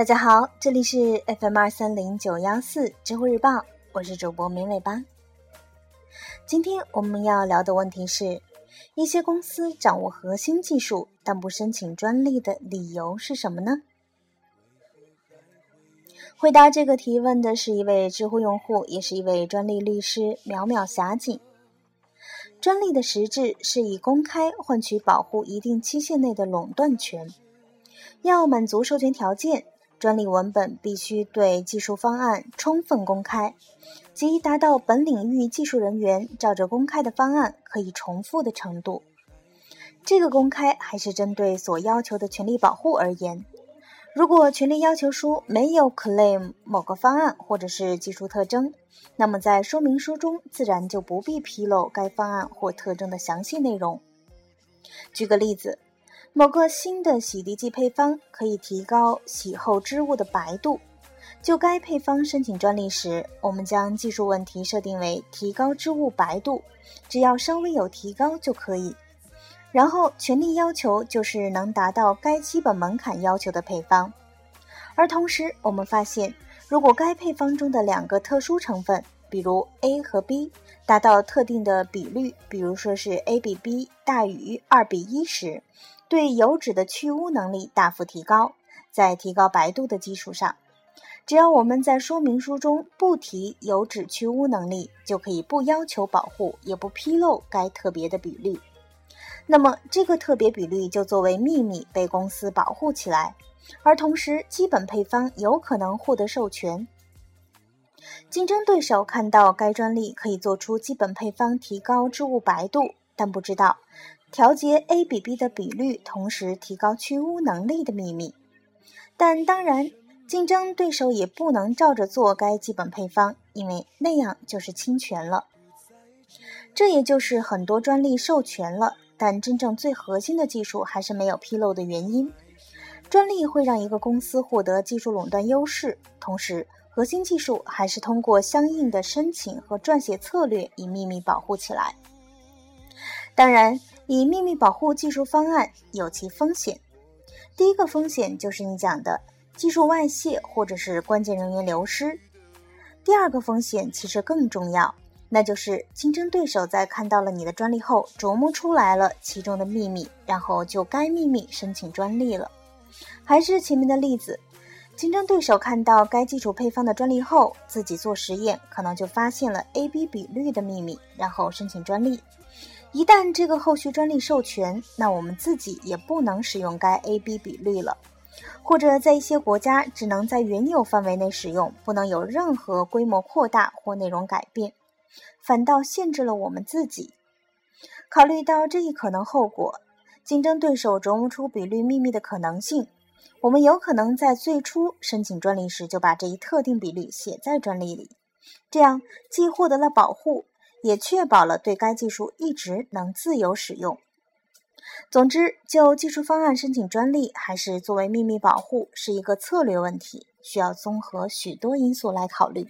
大家好，这里是 FM 二三零九幺四知乎日报，我是主播明尾巴。今天我们要聊的问题是：一些公司掌握核心技术但不申请专利的理由是什么呢？回答这个提问的是一位知乎用户，也是一位专利律师淼淼霞景。专利的实质是以公开换取保护一定期限内的垄断权。要满足授权条件，专利文本必须对技术方案充分公开，即达到本领域技术人员照着公开的方案可以重复的程度。这个公开还是针对所要求的权利保护而言。如果权利要求书没有 claim 某个方案或者是技术特征，那么在说明书中自然就不必披露该方案或特征的详细内容。举个例子。某个新的洗涤剂配方可以提高洗后织物的白度，就该配方申请专利时，我们将技术问题设定为提高织物白度，只要稍微有提高就可以。然后权利要求就是能达到该基本门槛要求的配方。而同时，我们发现，如果该配方中的两个特殊成分，比如 A 和 B，达到特定的比率，比如说是 A 比 B 大于二比一时，对油脂的去污能力大幅提高，在提高白度的基础上，只要我们在说明书中不提油脂去污能力，就可以不要求保护，也不披露该特别的比率。那么，这个特别比率就作为秘密被公司保护起来，而同时基本配方有可能获得授权。竞争对手看到该专利可以做出基本配方提高织物白度，但不知道。调节 A 比 B 的比率，同时提高去污能力的秘密。但当然，竞争对手也不能照着做该基本配方，因为那样就是侵权了。这也就是很多专利授权了，但真正最核心的技术还是没有披露的原因。专利会让一个公司获得技术垄断优势，同时核心技术还是通过相应的申请和撰写策略以秘密保护起来。当然。以秘密保护技术方案有其风险。第一个风险就是你讲的技术外泄或者是关键人员流失。第二个风险其实更重要，那就是竞争对手在看到了你的专利后，琢磨出来了其中的秘密，然后就该秘密申请专利了。还是前面的例子，竞争对手看到该基础配方的专利后，自己做实验可能就发现了 A/B 比率的秘密，然后申请专利。一旦这个后续专利授权，那我们自己也不能使用该 A/B 比率了，或者在一些国家只能在原有范围内使用，不能有任何规模扩大或内容改变，反倒限制了我们自己。考虑到这一可能后果，竞争对手琢磨出比率秘密的可能性，我们有可能在最初申请专利时就把这一特定比率写在专利里，这样既获得了保护。也确保了对该技术一直能自由使用。总之，就技术方案申请专利还是作为秘密保护，是一个策略问题，需要综合许多因素来考虑。